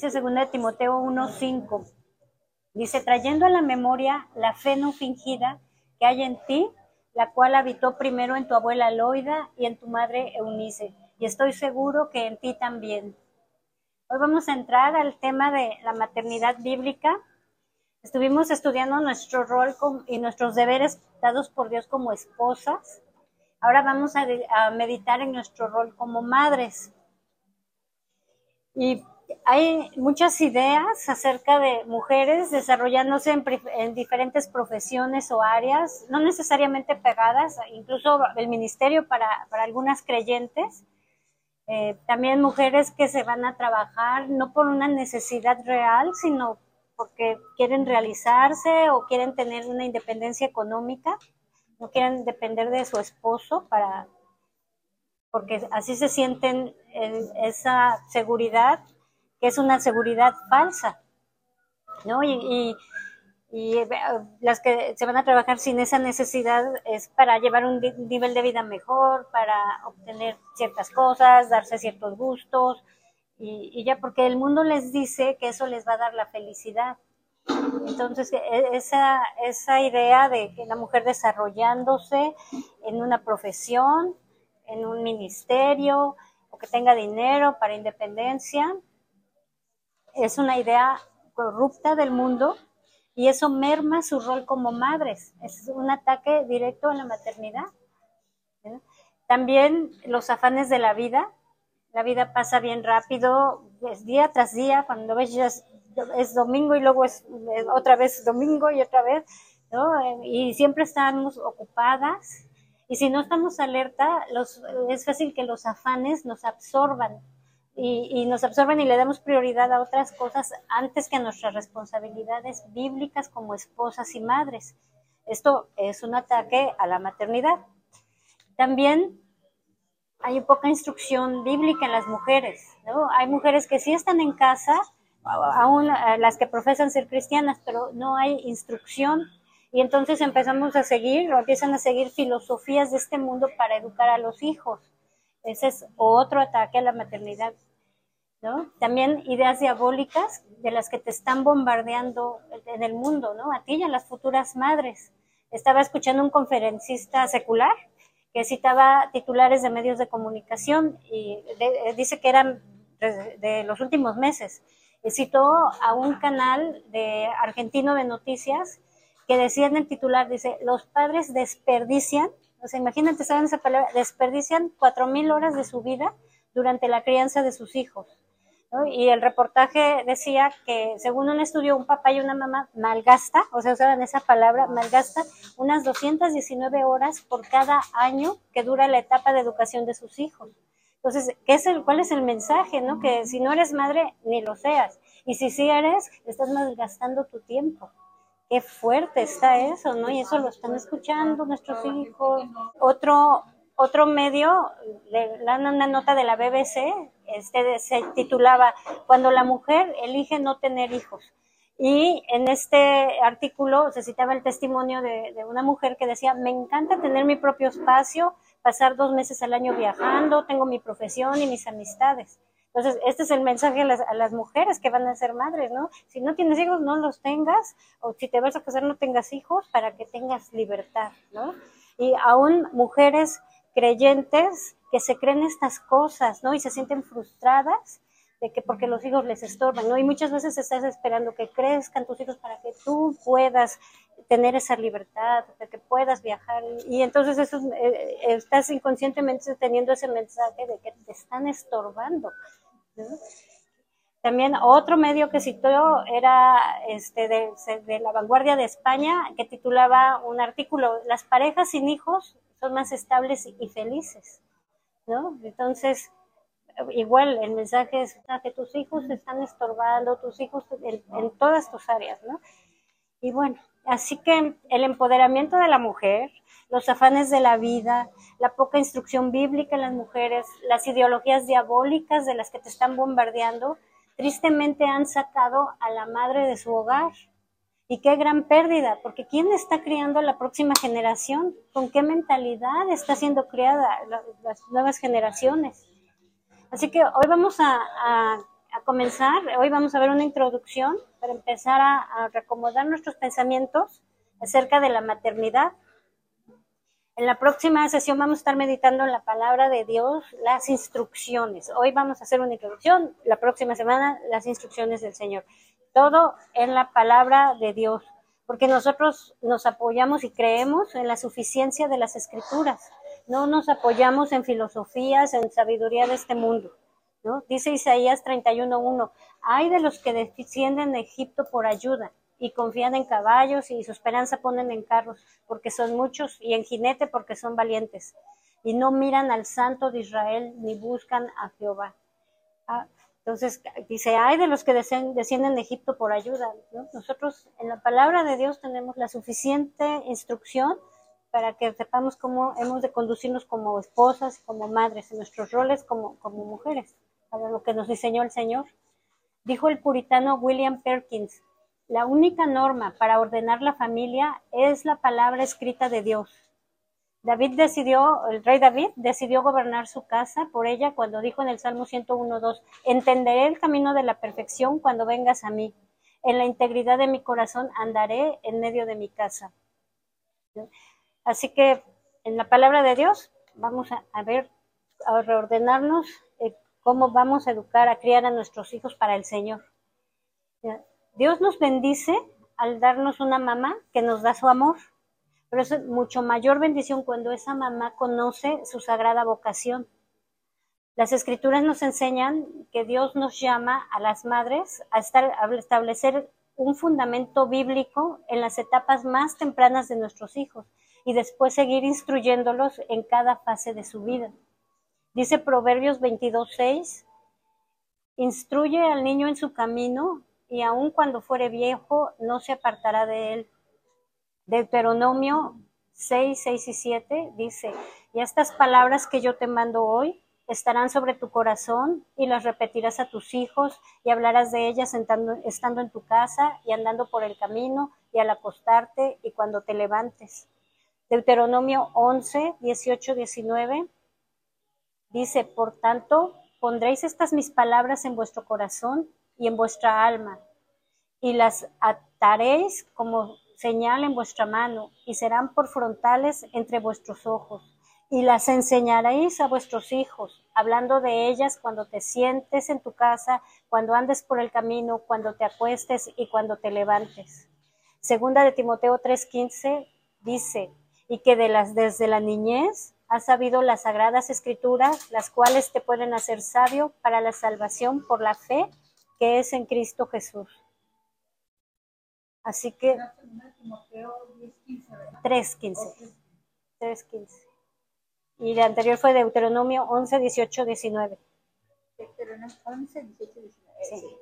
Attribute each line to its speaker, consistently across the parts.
Speaker 1: Dice 2 de Timoteo 1:5. Dice, trayendo a la memoria la fe no fingida que hay en ti, la cual habitó primero en tu abuela Loida y en tu madre Eunice, y estoy seguro que en ti también. Hoy vamos a entrar al tema de la maternidad bíblica. Estuvimos estudiando nuestro rol y nuestros deberes dados por Dios como esposas. Ahora vamos a meditar en nuestro rol como madres. Y hay muchas ideas acerca de mujeres desarrollándose en, diferentes profesiones o áreas, no necesariamente pegadas, incluso el ministerio para, algunas creyentes. Eh, también mujeres que se van a trabajar no por una necesidad real, sino porque quieren realizarse o quieren tener una independencia económica, no quieren depender de su esposo para porque así se sienten esa seguridad que es una seguridad falsa, ¿no? Y, eh, las que se van a trabajar sin esa necesidad es para llevar un nivel de vida mejor, para obtener ciertas cosas, darse ciertos gustos, y, ya porque el mundo les dice que eso les va a dar la felicidad. Entonces, e, esa, esa idea de que la mujer desarrollándose en una profesión, en un ministerio, o que tenga dinero para independencia, es una idea corrupta del mundo y eso merma su rol como madres. Es un ataque directo a la maternidad. También los afanes de la vida. La vida pasa bien rápido, es día tras día, cuando ves ya es, domingo y luego es, otra vez domingo y otra vez, Y siempre estamos ocupadas. Y si no estamos alerta, los, es fácil que los afanes nos absorban y, nos absorben y le damos prioridad a otras cosas antes que a nuestras responsabilidades bíblicas como esposas y madres. Esto es un ataque a la maternidad. También hay poca instrucción bíblica en las mujeres. ¿no? Hay mujeres que sí están en casa, aún las que profesan ser cristianas, pero no hay instrucción y entonces empezamos a seguir o empiezan a seguir filosofías de este mundo para educar a los hijos. Ese es otro ataque a la maternidad ¿no? También ideas diabólicas de las que te están bombardeando en el mundo, ¿no? A ti y a las futuras madres. Estaba escuchando un conferencista secular que citaba titulares de medios de comunicación y dice que eran de, los últimos meses. Y citó a un canal de argentino de noticias que decía en el titular, dice, los padres desperdician, o sea, imagínate, saben esa palabra, desperdician cuatro mil horas de su vida durante la crianza de sus hijos. Y el reportaje decía que según un estudio, un papá y una mamá malgasta, o sea, usaban esa palabra, malgasta unas 219 horas por cada año que dura la etapa de educación de sus hijos. Entonces, ¿qué es el, ¿cuál es el mensaje? ¿no? Que si no eres madre, ni lo seas. Y si sí eres, estás malgastando tu tiempo. Qué fuerte está eso, ¿no? Y eso lo están escuchando nuestros hijos. Otro, otro medio, dan una nota de la BBC, este, se titulaba Cuando la mujer elige no tener hijos. Y en este artículo se citaba el testimonio de, una mujer que decía, me encanta tener mi propio espacio, pasar dos meses al año viajando, tengo mi profesión y mis amistades. Entonces, este es el mensaje a las, a las, mujeres que van a ser madres, ¿no? Si no tienes hijos, no los tengas, o si te vas a casar, no tengas hijos para que tengas libertad, ¿no? Y aún mujeres creyentes que se creen estas cosas, ¿no? Y se sienten frustradas de que porque los hijos les estorban, ¿no? Y muchas veces estás esperando que crezcan tus hijos para que tú puedas tener esa libertad, para que puedas viajar. Y entonces eso, eh, estás inconscientemente teniendo ese mensaje de que te están estorbando. También otro medio que citó era este de, de la vanguardia de España, que titulaba un artículo, Las parejas sin hijos son más estables y felices, ¿no? Entonces, igual el mensaje es que tus hijos te están estorbando, tus hijos en, todas tus áreas, ¿no? Y bueno, así que el empoderamiento de la mujer, los afanes de la vida, la poca instrucción bíblica en las mujeres, las ideologías diabólicas de las que te están bombardeando, tristemente han sacado a la madre de su hogar, y qué gran pérdida, porque ¿quién está criando a la próxima generación? ¿Con qué mentalidad está siendo criada las nuevas generaciones? Así que hoy vamos a, comenzar. Hoy vamos a ver una introducción para empezar a, a recomodar nuestros pensamientos acerca de la maternidad. En la próxima sesión vamos a estar meditando la palabra de Dios, las instrucciones. Hoy vamos a hacer una introducción, la próxima semana las instrucciones del Señor. Todo en la palabra de Dios, porque nosotros nos apoyamos y creemos en la suficiencia de las escrituras. No nos apoyamos en filosofías, en sabiduría de este mundo. ¿no? Dice Isaías 31.1, hay de los que descienden de Egipto por ayuda y confían en caballos y su esperanza ponen en carros porque son muchos y en jinete porque son valientes y no miran al santo de Israel ni buscan a Jehová. Ah, entonces dice, hay de los que descienden de Egipto por ayuda. Nosotros en la palabra de Dios tenemos la suficiente instrucción para que sepamos cómo hemos de conducirnos como esposas, como madres, en nuestros roles como, como mujeres, para lo que nos diseñó el Señor. Dijo el puritano William Perkins, la única norma para ordenar la familia es la palabra escrita de Dios. David decidió, el rey David decidió gobernar su casa por ella cuando dijo en el Salmo 101.2, entenderé el camino de la perfección cuando vengas a mí. En la integridad de mi corazón andaré en medio de mi casa. Así que en la palabra de Dios vamos a, ver, a reordenarnos eh, cómo vamos a educar, a criar a nuestros hijos para el Señor. Dios nos bendice al darnos una mamá que nos da su amor, pero es mucho mayor bendición cuando esa mamá conoce su sagrada vocación. Las escrituras nos enseñan que Dios nos llama a las madres a, establecer un fundamento bíblico en las etapas más tempranas de nuestros hijos y después seguir instruyéndolos en cada fase de su vida. Dice Proverbios 22.6, instruye al niño en su camino y aun cuando fuere viejo no se apartará de él. Deuteronomio 6, 6 y 7 dice, y estas palabras que yo te mando hoy estarán sobre tu corazón y las repetirás a tus hijos y hablarás de ellas estando en tu casa y andando por el camino y al acostarte y cuando te levantes. Deuteronomio 11, 18, 19 dice, por tanto, pondréis estas mis palabras en vuestro corazón y en vuestra alma, y las ataréis como señal en vuestra mano, y serán por frontales entre vuestros ojos, y las enseñaréis a vuestros hijos, hablando de ellas cuando te sientes en tu casa, cuando andes por el camino, cuando te acuestes y cuando te levantes. Segunda de Timoteo 3:15 dice, y que de las desde la niñez has sabido las sagradas escrituras, las cuales te pueden hacer sabio para la salvación por la fe que es en Cristo Jesús. Así que 3.15. 3.15. Y la anterior fue Deuteronomio 11, 18, 19. Deuteronomio 11, 18, 19. Sí.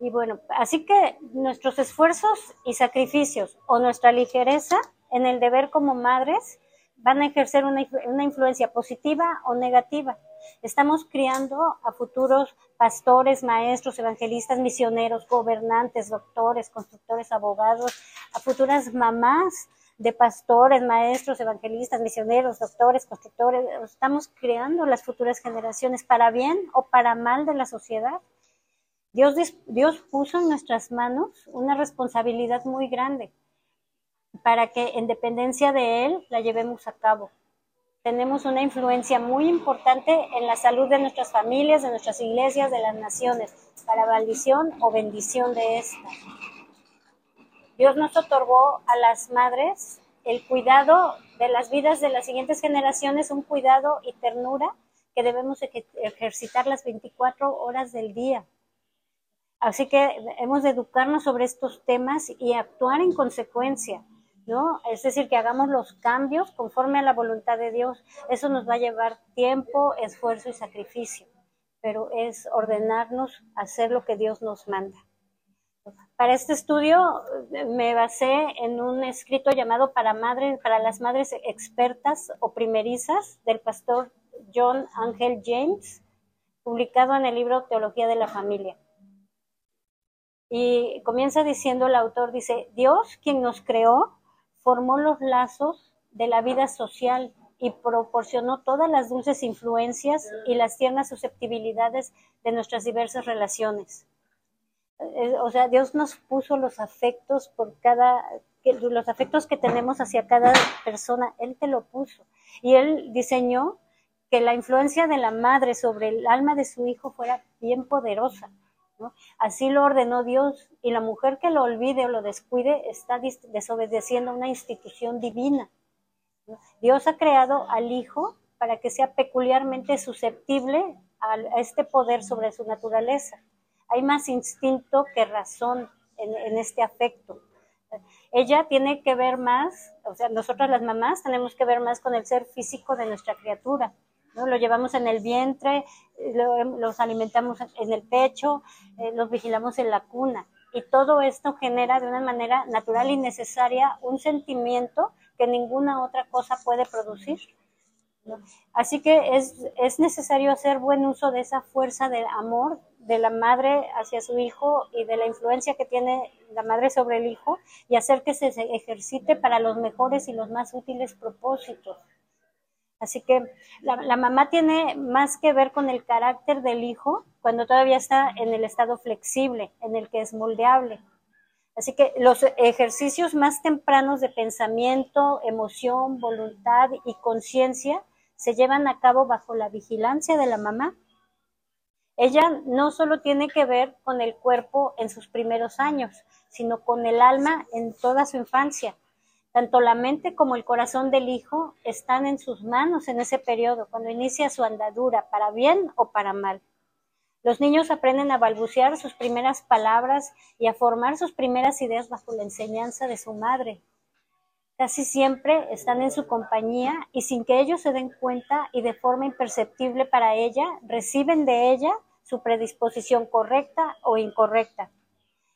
Speaker 1: Y bueno, así que nuestros esfuerzos y sacrificios o nuestra ligereza en el deber como madres van a ejercer una, una influencia positiva o negativa. Estamos criando a futuros pastores, maestros, evangelistas, misioneros, gobernantes, doctores, constructores, abogados, a futuras mamás de pastores, maestros, evangelistas, misioneros, doctores, constructores. Estamos creando las futuras generaciones para bien o para mal de la sociedad. Dios, Dios puso en nuestras manos una responsabilidad muy grande para que en dependencia de Él la llevemos a cabo. Tenemos una influencia muy importante en la salud de nuestras familias, de nuestras iglesias, de las naciones, para maldición o bendición de esta. Dios nos otorgó a las madres el cuidado de las vidas de las siguientes generaciones, un cuidado y ternura que debemos ejercitar las 24 horas del día. Así que hemos de educarnos sobre estos temas y actuar en consecuencia. ¿No? Es decir, que hagamos los cambios conforme a la voluntad de Dios. Eso nos va a llevar tiempo, esfuerzo y sacrificio, pero es ordenarnos hacer lo que Dios nos manda. Para este estudio eh, me basé en un escrito llamado para madres, para las madres expertas o primerizas del pastor John Angel James, publicado en el libro Teología de la Familia. Y comienza diciendo el autor, dice, Dios quien nos creó formó los lazos de la vida social y proporcionó todas las dulces influencias y las tiernas susceptibilidades de nuestras diversas relaciones. Eh, o sea, Dios nos puso los afectos por cada, los afectos que tenemos hacia cada persona, Él te lo puso. Y Él diseñó que la influencia de la madre sobre el alma de su hijo fuera bien poderosa. Así lo ordenó Dios y la mujer que lo olvide o lo descuide está desobedeciendo una institución divina. Dios ha creado al hijo para que sea peculiarmente susceptible a este poder sobre su naturaleza hay más instinto que razón en, este afecto. Ella tiene que ver más, o sea, nosotras las mamás tenemos que ver más con el ser físico de nuestra criatura. Lo llevamos en el vientre, los alimentamos en el pecho, eh, los vigilamos en la cuna. Y todo esto genera de una manera natural y necesaria un sentimiento que ninguna otra cosa puede producir. Así que es, es necesario hacer buen uso de esa fuerza del amor de la madre hacia su hijo y de la influencia que tiene la madre sobre el hijo y hacer que se ejercite para los mejores y los más útiles propósitos. Así que la, mamá tiene más que ver con el carácter del hijo cuando todavía está en el estado flexible, en el que es moldeable. Así que los ejercicios más tempranos de pensamiento, emoción, voluntad y conciencia se llevan a cabo bajo la vigilancia de la mamá ella no solo tiene que ver con el cuerpo en sus primeros años, sino con el alma en toda su infancia. Tanto la mente como el corazón del hijo están en sus manos en ese periodo, cuando inicia su andadura, para bien o para mal. Los niños aprenden a balbucear sus primeras palabras y a formar sus primeras ideas bajo la enseñanza de su madre. Casi siempre están en su compañía y sin que ellos se den cuenta y de forma imperceptible para ella, reciben de ella su predisposición correcta o incorrecta.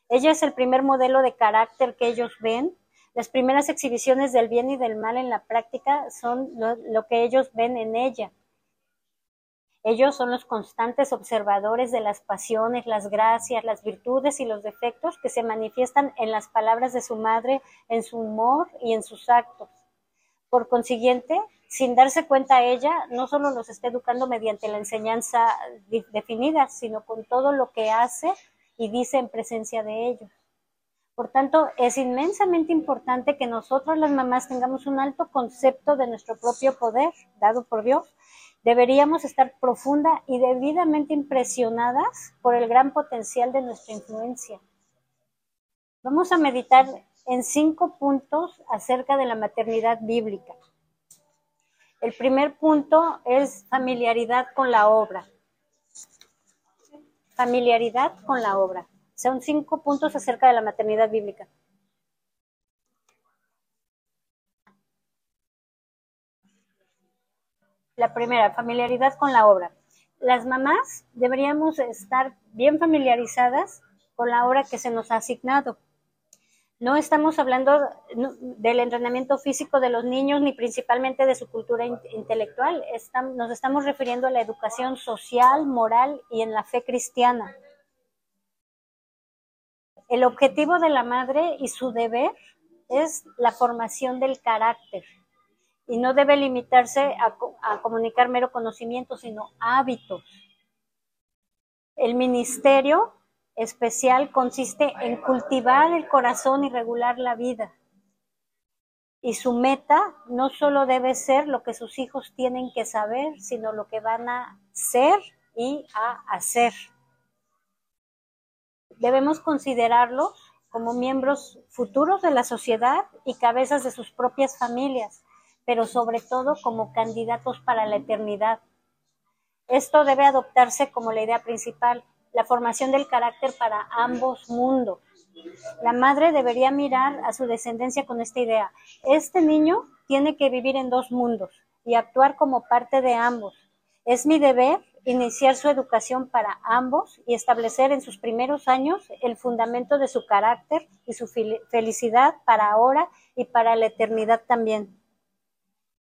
Speaker 1: Ella es el primer modelo de carácter que ellos ven. Las primeras exhibiciones del bien y del mal en la práctica son lo, que ellos ven en ella. Ellos son los constantes observadores de las pasiones, las gracias, las virtudes y los defectos que se manifiestan en las palabras de su madre, en su humor y en sus actos. Por consiguiente, sin darse cuenta ella, no solo los está educando mediante la enseñanza definida, sino con todo lo que hace y dice en presencia de ellos. Por tanto, es inmensamente importante que nosotros las mamás tengamos un alto concepto de nuestro propio poder dado por Dios Deberíamos estar profunda y debidamente impresionadas por el gran potencial de nuestra influencia. Vamos a meditar en cinco puntos acerca de la maternidad bíblica. El primer punto es familiaridad con la obra. Familiaridad con la obra. Son cinco puntos acerca de la maternidad bíblica. La primera, familiaridad con la obra. Las mamás deberíamos estar bien familiarizadas con la obra que se nos ha asignado. No estamos hablando del entrenamiento físico de los niños ni principalmente de su cultura intelectual. nos estamos refiriendo a la educación social, moral y en la fe cristiana. El objetivo de la madre y su deber es la formación del carácter, y no debe limitarse a, comunicar mero conocimiento, sino hábitos. El ministerio especial consiste en cultivar el corazón y regular la vida. Y su meta no solo debe ser lo que sus hijos tienen que saber, sino lo que van a ser y a hacer. Debemos considerarlos como miembros futuros de la sociedad y cabezas de sus propias familias pero sobre todo como candidatos para la eternidad. Esto debe adoptarse como la idea principal, la formación del carácter para ambos mundos. La madre debería mirar a su descendencia con esta idea. Este niño tiene que vivir en dos mundos y actuar como parte de ambos. Es mi deber iniciar su educación para ambos y establecer en sus primeros años el fundamento de su carácter y su felicidad para ahora y para la eternidad también.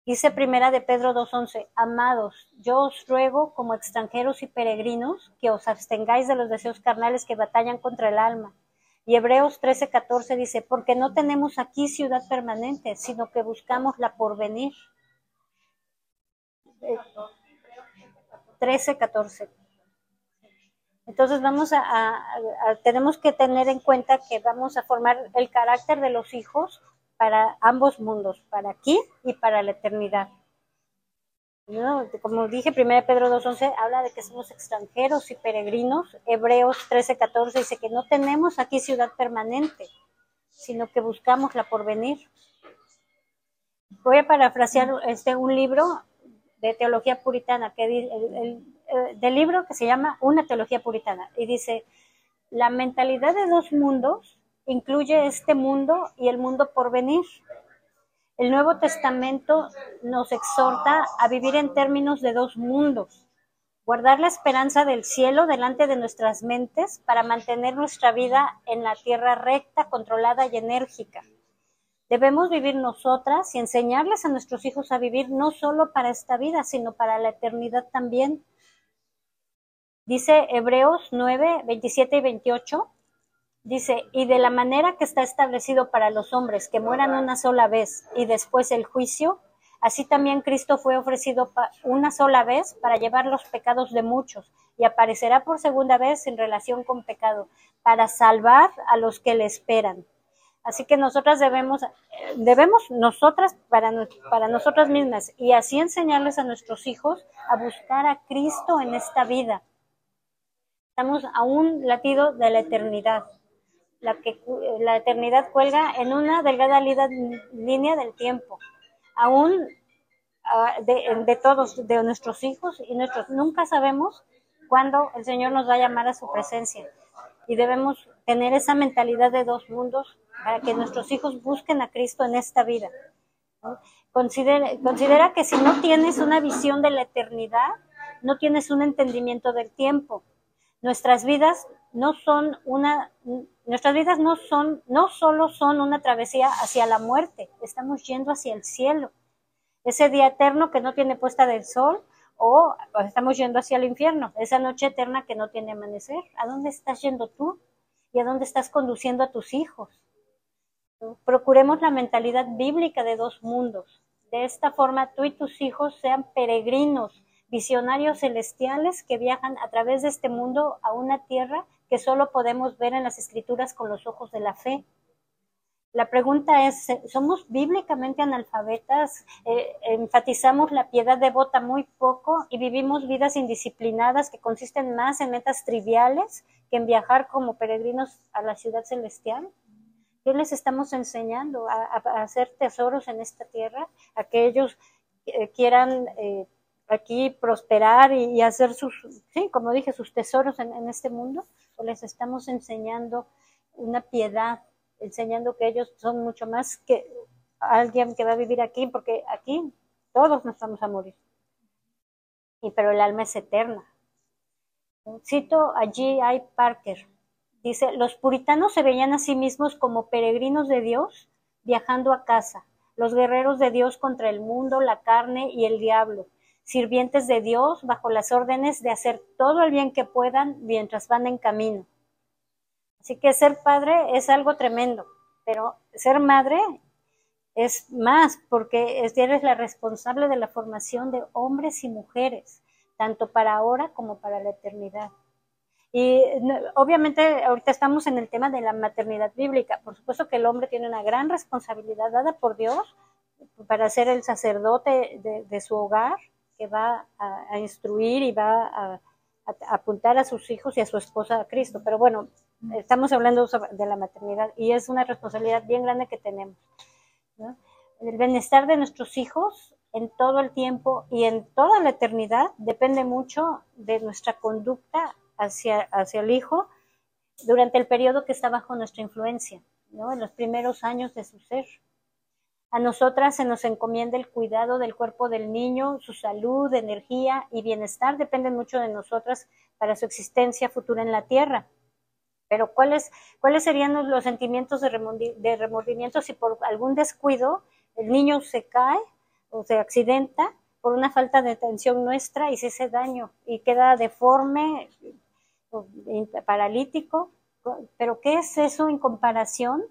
Speaker 1: Dice primera de Pedro 2.11, amados, yo os ruego como extranjeros y peregrinos que os abstengáis de los deseos carnales que batallan contra el alma. Y Hebreos 13.14 dice, porque no tenemos aquí ciudad permanente, sino que buscamos la porvenir. 13, 14. Entonces vamos a, tenemos que tener en cuenta que vamos a formar el carácter de los hijos para ambos mundos, para aquí y para la eternidad. Como dije, 1 Pedro 2.11 habla de que somos extranjeros y peregrinos. Hebreos 13.14 dice que no tenemos aquí ciudad permanente, sino que buscamos la porvenir. Voy a parafrasear este, un libro de teología puritana, que el, del libro que se llama Una teología puritana, y dice, la mentalidad de dos mundos incluye este mundo y el mundo por venir. El Nuevo Testamento nos exhorta a vivir en términos de dos mundos, guardar la esperanza del cielo delante de nuestras mentes para mantener nuestra vida en la tierra recta, controlada y enérgica Debemos vivir nosotras y enseñarles a nuestros hijos a vivir no solo para esta vida, sino para la eternidad también. Dice Hebreos 9, 27 y 28. Dice, y de la manera que está establecido para los hombres que mueran una sola vez y después el juicio, así también Cristo fue ofrecido una sola vez para llevar los pecados de muchos y aparecerá por segunda vez en relación con pecado, para salvar a los que le esperan. Así que nosotras debemos, debemos nosotras para, para nosotras mismas y así enseñarles a nuestros hijos a buscar a Cristo en esta vida. Estamos a un latido de la eternidad. La, que, la eternidad cuelga en una delgada línea del tiempo. Aún ah, de, de todos, de nuestros hijos y nuestros, nunca sabemos cuándo el Señor nos va a llamar a su presencia. Y debemos tener esa mentalidad de dos mundos para que nuestros hijos busquen a Cristo en esta vida. Considera, que si no tienes una visión de la eternidad, no tienes un entendimiento del tiempo. Nuestras vidas no son una, nuestras vidas no son, no solo son una travesía hacia la muerte, estamos yendo hacia el cielo. Ese día eterno que no tiene puesta del sol, o estamos yendo hacia el infierno, esa noche eterna que no tiene amanecer. ¿A dónde estás yendo tú? ¿Y a dónde estás conduciendo a tus hijos? Procuremos la mentalidad bíblica de dos mundos. De esta forma tú y tus hijos sean peregrinos, visionarios celestiales que viajan a través de este mundo a una tierra que solo podemos ver en las escrituras con los ojos de la fe. La pregunta es, ¿somos bíblicamente analfabetas? Eh, enfatizamos la piedad devota muy poco y vivimos vidas indisciplinadas que consisten más en metas triviales que en viajar como peregrinos a la ciudad celestial. ¿Qué les estamos enseñando? A, hacer tesoros en esta tierra, a que ellos eh, quieran eh, aquí prosperar y, hacer sus, sí, como dije, sus tesoros en, este mundo, o les estamos enseñando una piedad, enseñando que ellos son mucho más que alguien que va a vivir aquí, porque aquí todos nos vamos a morir. Y pero el alma es eterna. Cito allí hay Parker, Dice, los puritanos se veían a sí mismos como peregrinos de Dios viajando a casa, los guerreros de Dios contra el mundo, la carne y el diablo, sirvientes de Dios bajo las órdenes de hacer todo el bien que puedan mientras van en camino. Así que ser padre es algo tremendo, pero ser madre es más porque eres la responsable de la formación de hombres y mujeres, tanto para ahora como para la eternidad. Y obviamente ahorita estamos en el tema de la maternidad bíblica. Por supuesto que el hombre tiene una gran responsabilidad dada por Dios para ser el sacerdote de, su hogar, que va a, instruir y va a, apuntar a sus hijos y a su esposa a Cristo. Pero bueno, estamos hablando de la maternidad y es una responsabilidad bien grande que tenemos. El bienestar de nuestros hijos en todo el tiempo y en toda la eternidad depende mucho de nuestra conducta hacia, hacia el hijo durante el periodo que está bajo nuestra influencia, ¿no? en los primeros años de su ser. A nosotras se nos encomienda el cuidado del cuerpo del niño, su salud, energía y bienestar dependen mucho de nosotras para su existencia futura en la tierra. Pero ¿cuáles, cuáles serían los sentimientos de, de remordimiento si por algún descuido el niño se cae o se accidenta por una falta de atención nuestra y se hace daño y queda deforme, paralítico, pero ¿qué es eso en comparación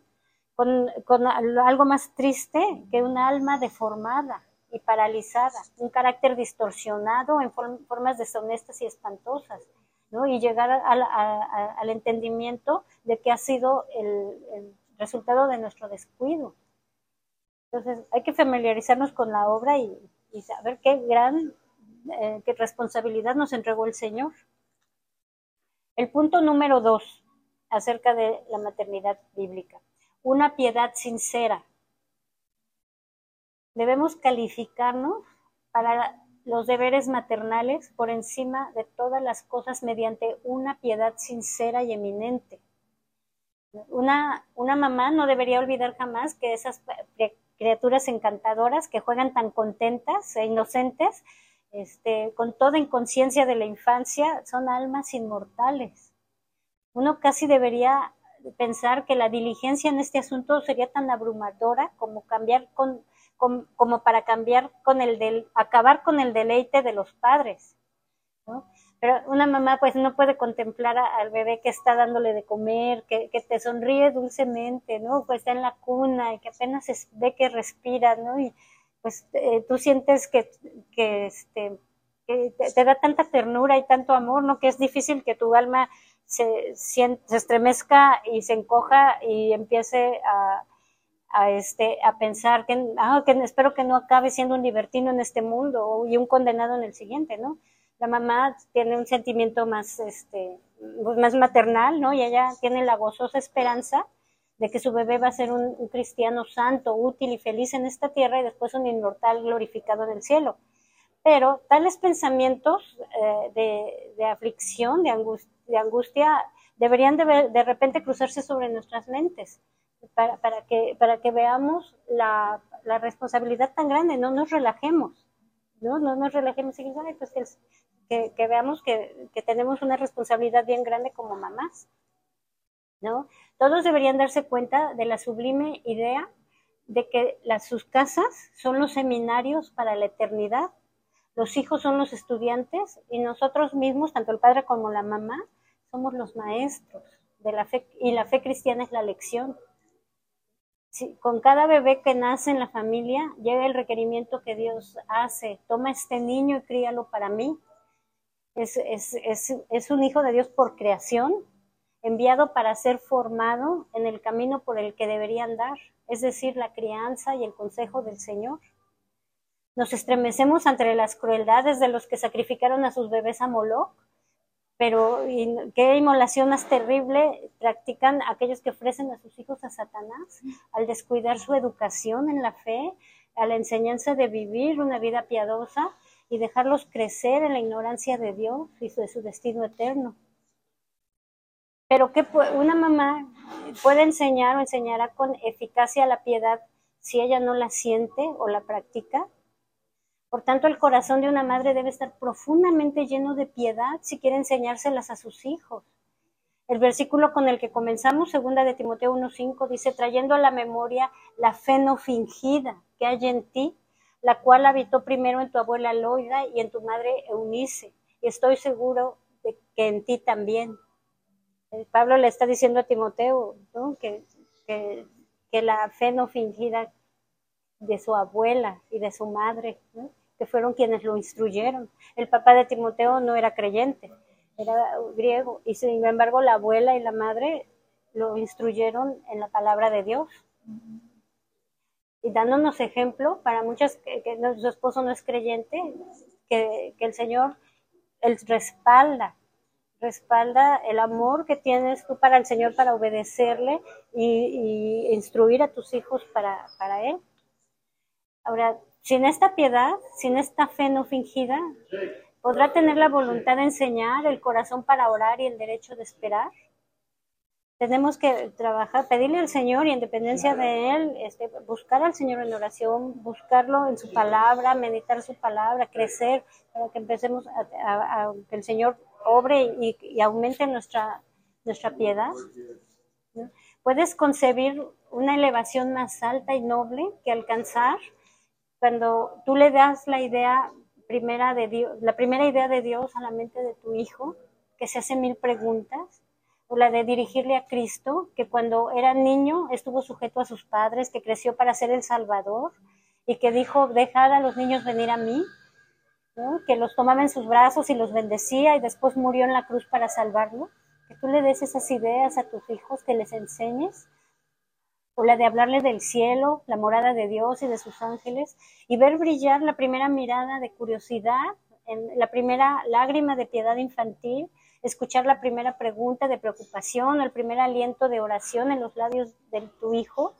Speaker 1: con, algo más triste que un alma deformada? y paralizada, un carácter distorsionado en formas deshonestas y espantosas, ¿no? Y llegar al entendimiento de que ha sido el, resultado de nuestro descuido. Entonces, hay que familiarizarnos con la obra y, saber qué gran eh, qué responsabilidad nos entregó el Señor. El punto número dos, acerca de la maternidad bíblica. Una piedad sincera. Debemos calificarnos para los deberes maternales por encima de todas las cosas mediante una piedad sincera y eminente. Una, una mamá no debería olvidar jamás que esas criaturas encantadoras que juegan tan contentas e inocentes, este, con toda inconsciencia de la infancia, son almas inmortales. Uno casi debería pensar que la diligencia en este asunto sería tan abrumadora como cambiar con, como para cambiar con el del, acabar con el deleite de los padres. Pero una mamá pues no puede contemplar al bebé que está dándole de comer, que, que, te sonríe dulcemente, ¿no? Pues está en la cuna y que apenas ve que respira, ¿no? Y pues eh, tú sientes que, que, este, que te, da tanta ternura y tanto amor, ¿no? Que es difícil que tu alma se, se estremezca y se encoja y empiece a, este, a pensar que, ah, que espero que no acabe siendo un libertino en este mundo y un condenado en el siguiente, ¿no? La mamá tiene un sentimiento más, este, pues, más maternal, ¿no? Y ella tiene la gozosa esperanza de que su bebé va a ser un, cristiano santo, útil y feliz en esta tierra y después un inmortal glorificado en el cielo. Pero tales pensamientos eh, de, aflicción, de angustia, de angustia deberían de, de repente cruzarse sobre nuestras mentes para, para, que, para que veamos la, la, responsabilidad tan grande, no nos relajemos, no, no nos relajemos y pues que, que, veamos que, que, tenemos una responsabilidad bien grande como mamás, ¿no? Todos deberían darse cuenta de la sublime idea de que las, sus casas son los seminarios para la eternidad, los hijos son los estudiantes y nosotros mismos, tanto el padre como la mamá, somos los maestros de la fe y la fe cristiana es la lección con cada bebé que nace en la familia llega el requerimiento que Dios hace. Toma este niño y críalo para mí. Es, es, un hijo de Dios por creación, enviado para ser formado en el camino por el que debería andar, es decir, la crianza y el consejo del Señor. Nos estremecemos ante las crueldades de los que sacrificaron a sus bebés a Moloch pero qué inmolación más terrible practican aquellos que ofrecen a sus hijos a Satanás al descuidar su educación en la fe, a la enseñanza de vivir una vida piadosa y dejarlos crecer en la ignorancia de Dios y de su destino eterno. Pero que una mamá puede enseñar o enseñará con eficacia la piedad si ella no la siente o la practica. Por tanto, el corazón de una madre debe estar profundamente lleno de piedad si quiere enseñárselas a sus hijos. El versículo con el que comenzamos, segunda de Timoteo 1.5, dice, trayendo a la memoria la fe no fingida que hay en ti, la cual habitó primero en tu abuela Loida y en tu madre Eunice, y estoy seguro de que en ti también. Pablo le está diciendo a Timoteo que, que, la fe no fingida de su abuela y de su madre, que fueron quienes lo instruyeron. El papá de Timoteo no era creyente, era griego, y sin embargo la abuela y la madre lo instruyeron en la palabra de Dios. Y dándonos ejemplo para muchas que, su esposo no es creyente, que, el Señor él respalda, respalda el amor que tienes tú para el Señor para obedecerle y, y instruir a tus hijos para, para Él. Ahora, sin esta piedad, sin esta fe no fingida, ¿podrá tener la voluntad de enseñar, el corazón para orar y el derecho de esperar? Tenemos que trabajar, pedirle al Señor y en dependencia de Él, este, buscar al Señor en oración, buscarlo en su palabra, meditar su palabra, crecer, para que empecemos a, que el Señor obre y, aumente nuestra, nuestra piedad. ¿Puedes concebir una elevación más alta y noble que alcanzar? cuando tú le das la idea primera de Dios, la primera idea de Dios a la mente de tu hijo, que se hace mil preguntas, o la de dirigirle a Cristo, que cuando era niño estuvo sujeto a sus padres, que creció para ser el Salvador, y que dijo, dejad a los niños venir a mí, que los tomaba en sus brazos y los bendecía y después murió en la cruz para salvarlos, que tú le des esas ideas a tus hijos, que les enseñes, o la de hablarle del cielo, la morada de Dios y de sus ángeles, y ver brillar la primera mirada de curiosidad, en la primera lágrima de piedad infantil, escuchar la primera pregunta de preocupación, el primer aliento de oración en los labios de tu hijo,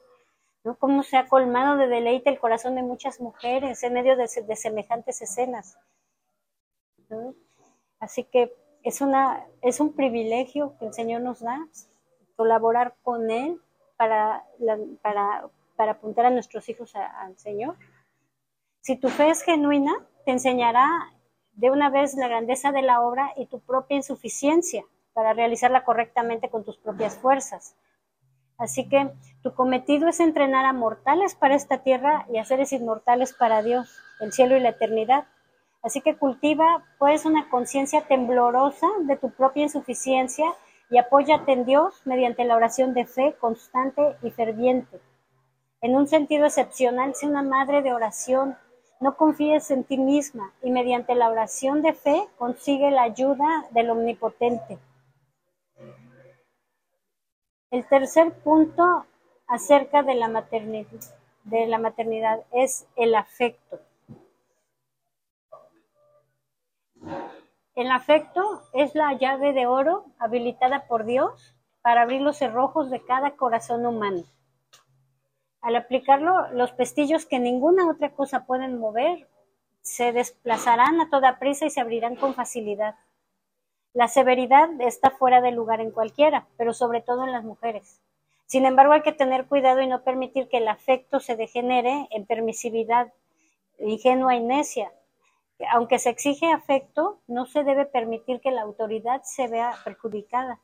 Speaker 1: ¿no? Cómo se ha colmado de deleite el corazón de muchas mujeres en medio de, semejantes escenas. Así que es, una, es un privilegio que el Señor nos da, colaborar con Él para, para, para apuntar a nuestros hijos al Señor. Si tu fe es genuina, te enseñará de una vez la grandeza de la obra y tu propia insuficiencia para realizarla correctamente con tus propias fuerzas. Así que tu cometido es entrenar a mortales para esta tierra y a seres inmortales para Dios, el cielo y la eternidad. Así que cultiva pues una conciencia temblorosa de tu propia insuficiencia y apóyate en Dios mediante la oración de fe constante y ferviente. En un sentido excepcional, sé una madre de oración. No confíes en ti misma y mediante la oración de fe consigue la ayuda del Omnipotente. El tercer punto acerca de la maternidad, es el afecto. El afecto es la llave de oro habilitada por Dios para abrir los cerrojos de cada corazón humano. Al aplicarlo, los pestillos que ninguna otra cosa pueden mover se desplazarán a toda prisa y se abrirán con facilidad. La severidad está fuera de lugar en cualquiera, pero sobre todo en las mujeres. Sin embargo, hay que tener cuidado y no permitir que el afecto se degenere en permisividad ingenua y necia, aunque se exige afecto, no se debe permitir que la autoridad se vea perjudicada.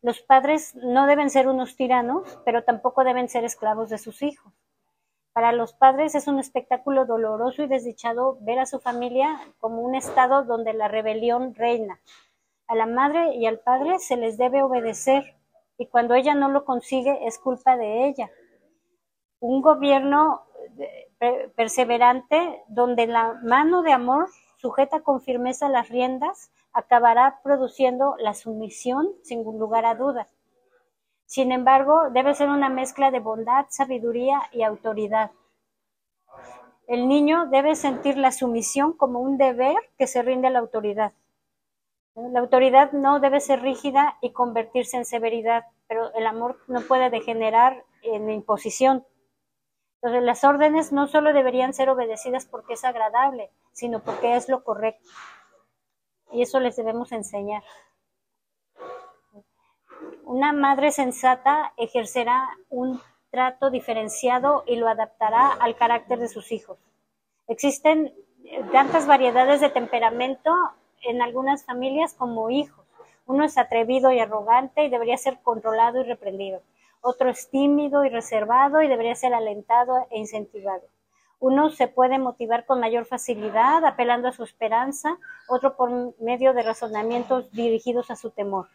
Speaker 1: Los padres no deben ser unos tiranos, pero tampoco deben ser esclavos de sus hijos. Para los padres es un espectáculo doloroso y desdichado ver a su familia como un estado donde la rebelión reina. A la madre y al padre se les debe obedecer y cuando ella no lo consigue es culpa de ella. Un gobierno perseverante, donde la mano de amor sujeta con firmeza las riendas, acabará produciendo la sumisión sin lugar a duda. Sin embargo, debe ser una mezcla de bondad, sabiduría y autoridad. El niño debe sentir la sumisión como un deber que se rinde a la autoridad. La autoridad no debe ser rígida y convertirse en severidad, pero el amor no puede degenerar en imposición. Entonces, las órdenes no solo deberían ser obedecidas porque es agradable, sino porque es lo correcto. Y eso les debemos enseñar. Una madre sensata ejercerá un trato diferenciado y lo adaptará al carácter de sus hijos. Existen tantas variedades de temperamento en algunas familias como hijos. Uno es atrevido y arrogante y debería ser controlado y reprendido otro es tímido y reservado y debería ser alentado e incentivado. Uno se puede motivar con mayor facilidad apelando a su esperanza, otro por medio de razonamientos dirigidos a su temor.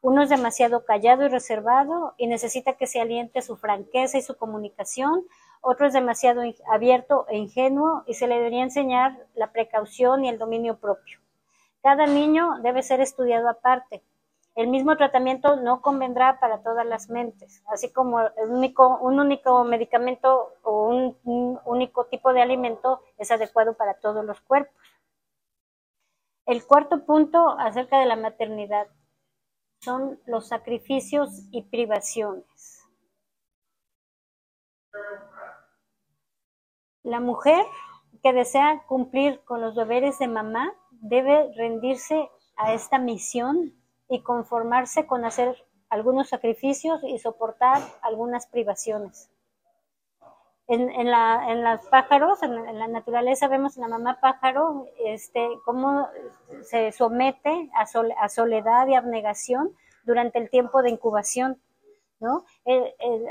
Speaker 1: Uno es demasiado callado y reservado y necesita que se aliente su franqueza y su comunicación. Otro es demasiado abierto e ingenuo y se le debería enseñar la precaución y el dominio propio. Cada niño debe ser estudiado aparte. El mismo tratamiento no convendrá para todas las mentes, así como un único medicamento o un, único tipo de alimento es adecuado para todos los cuerpos. El cuarto punto acerca de la maternidad son los sacrificios y privaciones. La mujer que desea cumplir con los deberes de mamá debe rendirse a esta misión y conformarse con hacer algunos sacrificios y soportar algunas privaciones. En, en, la, en los pájaros, en, la naturaleza, vemos en la mamá pájaro este, cómo se somete a, a soledad y abnegación durante el tiempo de incubación. ¿no?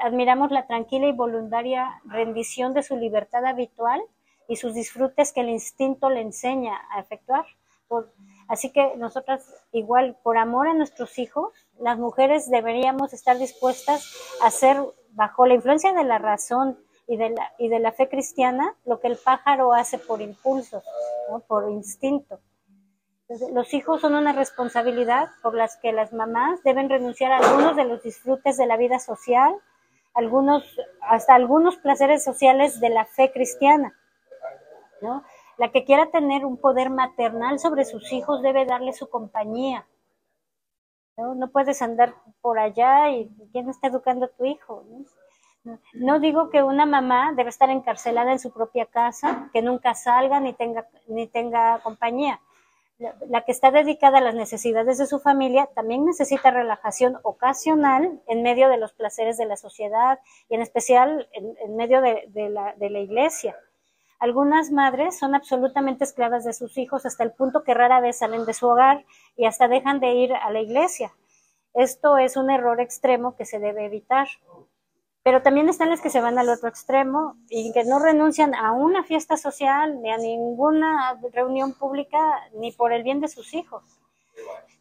Speaker 1: admiramos la tranquila y voluntaria rendición de su libertad habitual y sus disfrutes que el instinto le enseña a efectuar. Así que nosotras, igual, por amor a nuestros hijos, las mujeres deberíamos estar dispuestas a ser, bajo la influencia de la razón, y de la, y de la fe cristiana lo que el pájaro hace por impulso, por instinto. los hijos son una responsabilidad por las que las mamás deben renunciar a algunos de los disfrutes de la vida social, algunos, hasta algunos placeres sociales de la fe cristiana. ¿no? La que quiera tener un poder maternal sobre sus hijos debe darle su compañía. No, puedes andar por allá y quién está educando a tu hijo. ¿no? digo que una mamá debe estar encarcelada en su propia casa, que nunca salga ni tenga, ni tenga compañía. La, que está dedicada a las necesidades de su familia también necesita relajación ocasional en medio de los placeres de la sociedad y en especial en, medio de, la, de la iglesia. Algunas madres son absolutamente esclavas de sus hijos hasta el punto que rara vez salen de su hogar y hasta dejan de ir a la iglesia. Esto es un error extremo que se debe evitar. Pero también están las que se van al otro extremo y que no renuncian a una fiesta social ni a ninguna reunión pública ni por el bien de sus hijos.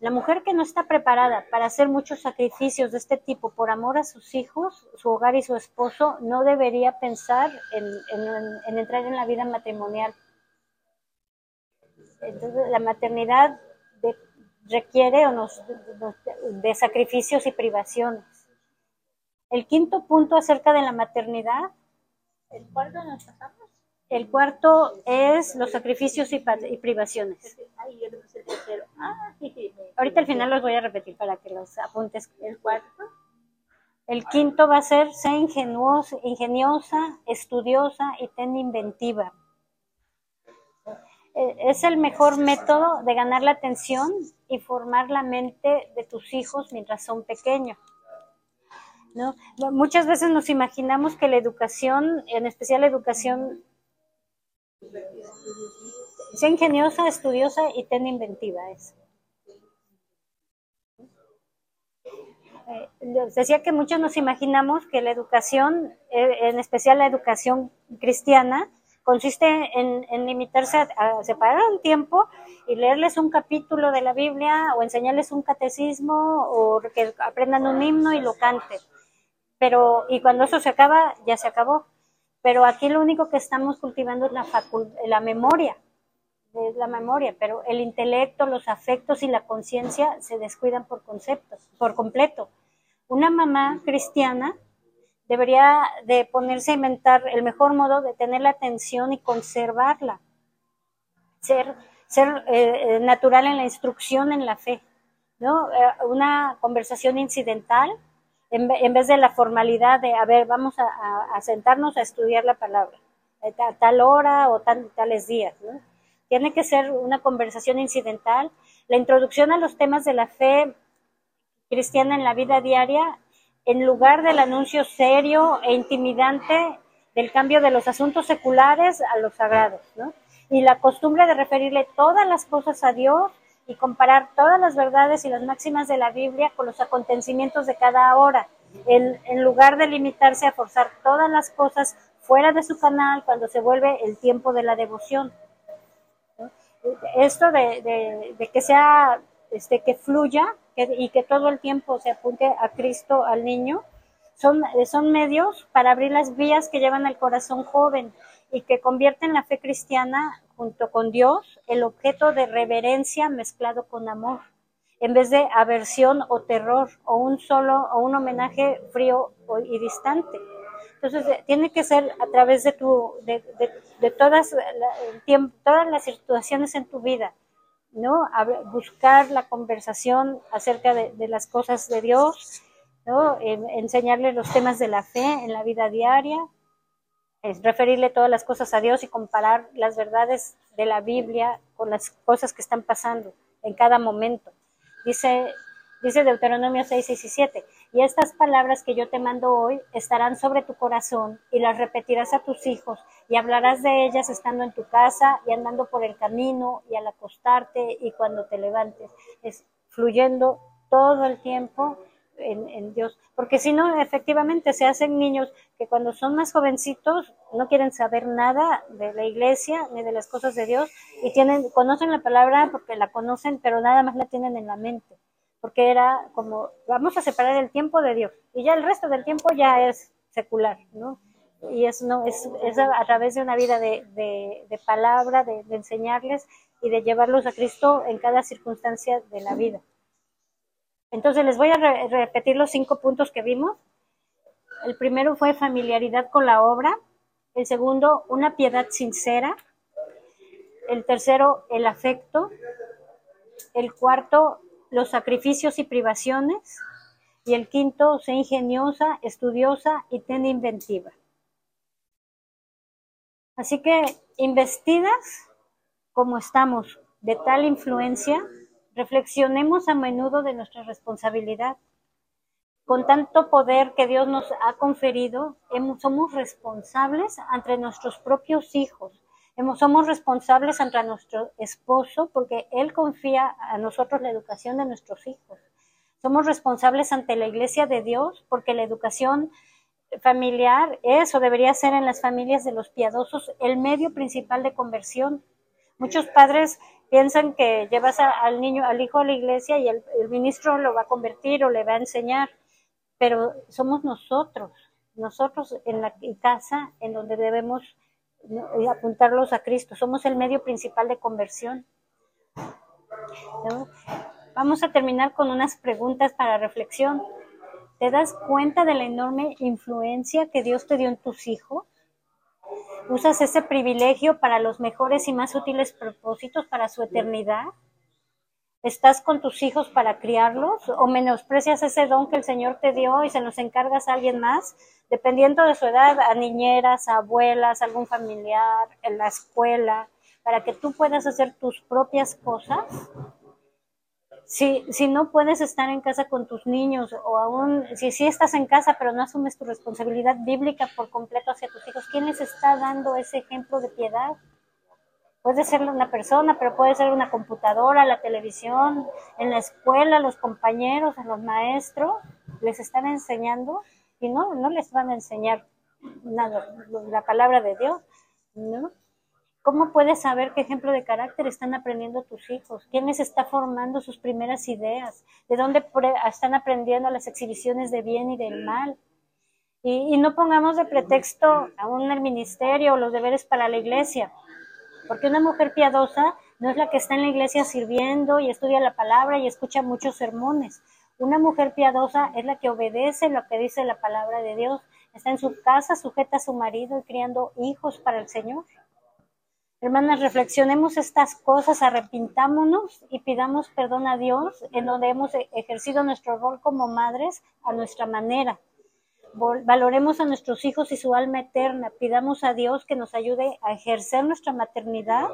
Speaker 1: La mujer que no está preparada para hacer muchos sacrificios de este tipo por amor a sus hijos, su hogar y su esposo, no debería pensar en, entrar en la vida matrimonial. Entonces, la maternidad requiere o de sacrificios y privaciones. El quinto punto acerca de la maternidad. ¿El cuarto nos pasamos? El cuarto es los sacrificios y, privaciones. Ahorita al final los voy a repetir para que los apuntes. El cuarto. El quinto va a ser ser ingenuosa, ingeniosa, estudiosa y ten inventiva. Eh, es el mejor método de ganar la atención y formar la mente de tus hijos mientras son pequeños. ¿no? Muchas veces nos imaginamos que la educación, en especial la educación Sé ingeniosa, estudiosa y ten inventiva. Eso. Eh, decía que muchos nos imaginamos que la educación, eh, en especial la educación cristiana, consiste en, limitarse a, separar un tiempo y leerles un capítulo de la Biblia o enseñarles un catecismo o que aprendan un himno y lo canten. Pero, y cuando eso se acaba, ya se acabó. Pero aquí lo único que estamos cultivando es la, la memoria, es la memoria, pero el intelecto, los afectos y la conciencia se descuidan por conceptos, por completo. Una mamá cristiana debería de ponerse a inventar el mejor modo de tener la atención y conservarla, ser, ser eh, eh, natural en la instrucción en la fe, ¿no? Eh, una conversación incidental en, vez de la formalidad de, a ver, vamos a, sentarnos a estudiar la palabra, a tal hora o tales días. Tiene que ser una conversación incidental. La introducción a los temas de la fe cristiana en la vida diaria, en lugar del anuncio serio e intimidante del cambio de los asuntos seculares a los sagrados, Y la costumbre de referirle todas las cosas a Dios y comparar todas las verdades y las máximas de la Biblia con los acontecimientos de cada hora, en, lugar de limitarse a forzar todas las cosas fuera de su canal cuando se vuelve el tiempo de la devoción. Esto de, de, que sea, este, que fluya y que todo el tiempo se apunte a Cristo, al niño, son, son medios para abrir las vías que llevan al corazón joven y que convierten la fe cristiana junto con Dios el objeto de reverencia mezclado con amor, en vez de aversión o terror o un solo o un homenaje frío y distante. Entonces eh, tiene que ser a través de tu de, de, todas todas las situaciones en tu vida, ¿no? buscar la conversación acerca de, las cosas de Dios, ¿no? enseñarle los temas de la fe en la vida diaria, es referirle todas las cosas a Dios y comparar las verdades de la Biblia con las cosas que están pasando en cada momento. Dice, dice Deuteronomio 6, 6 y 7, y estas palabras que yo te mando hoy estarán sobre tu corazón y las repetirás a tus hijos y hablarás de ellas estando en tu casa y andando por el camino y al acostarte y cuando te levantes. Es fluyendo todo el tiempo en, Dios, porque si no, efectivamente se hacen niños que cuando son más jovencitos no quieren saber nada de la iglesia ni de las cosas de Dios y tienen, conocen la palabra porque la conocen, pero nada más la tienen en la mente, porque era como, vamos a separar el tiempo de Dios y ya el resto del tiempo ya es secular, ¿no? y es, no, es, es a través de una vida de, de, palabra, de, enseñarles y de llevarlos a Cristo en cada circunstancia de la vida. Entonces les voy a repetir los cinco puntos que vimos. El primero fue familiaridad con la obra. El segundo, una piedad sincera. El tercero, el afecto. El cuarto, los sacrificios y privaciones. Y el quinto, sé ingeniosa, estudiosa y ten inventiva. Así que investidas como estamos de tal influencia, reflexionemos a menudo de nuestra responsabilidad. Con tanto poder que Dios nos ha conferido, somos responsables ante nuestros propios hijos. Somos responsables ante nuestro esposo porque Él confía a nosotros la educación de nuestros hijos. Somos responsables ante la iglesia de Dios porque la educación familiar es o debería ser en las familias de los piadosos el medio principal de conversión. Muchos padres piensan que llevas al niño, al hijo a la iglesia y el, ministro lo va a convertir o le va a enseñar, pero somos nosotros, nosotros en la casa en donde debemos apuntarlos a Cristo. Somos el medio principal de conversión. Vamos a terminar con unas preguntas para reflexión. ¿Te das cuenta de la enorme influencia que Dios te dio en tus hijos? ¿Usas ese privilegio para los mejores y más útiles propósitos para su eternidad? ¿Estás con tus hijos para criarlos o menosprecias ese don que el Señor te dio y se los encargas a alguien más, dependiendo de su edad, a niñeras, a abuelas, a algún familiar, en la escuela, para que tú puedas hacer tus propias cosas? Si, si no puedes estar en casa con tus niños o aún si sí estás en casa pero no asumes tu responsabilidad bíblica por completo hacia tus hijos, ¿quién les está dando ese ejemplo de piedad? Puede ser una persona, pero puede ser una computadora, la televisión, en la escuela, los compañeros, los maestros, les están enseñando y no, no les van a enseñar nada, la palabra de Dios, ¿no? ¿Cómo puedes saber qué ejemplo de carácter están aprendiendo tus hijos? ¿Quién les está formando sus primeras ideas? ¿De dónde están aprendiendo las exhibiciones de bien y del mal? Y, no pongamos de pretexto aún el ministerio o los deberes para la iglesia, porque una mujer piadosa no es la que está en la iglesia sirviendo y estudia la palabra y escucha muchos sermones. Una mujer piadosa es la que obedece lo que dice la palabra de Dios, está en su casa, sujeta a su marido y criando hijos para el Señor. Hermanas, reflexionemos estas cosas, arrepintámonos y pidamos perdón a Dios en donde hemos e-, ejercido nuestro rol como madres a nuestra manera. Valoremos a nuestros hijos y su alma eterna. Pidamos a Dios que nos ayude a ejercer nuestra maternidad.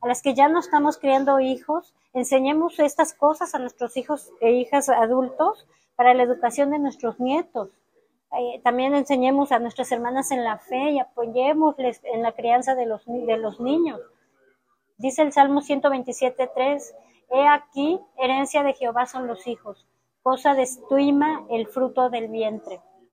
Speaker 1: A las que ya no estamos criando hijos, enseñemos estas cosas a nuestros hijos e hijas adultos para la educación de nuestros nietos. Eh, también enseñemos a nuestras hermanas en la fe y apoyémosles en la crianza de los, de los niños. Dice el Salmo 127.3, He aquí, herencia de Jehová son los hijos, cosa de estima el fruto del vientre.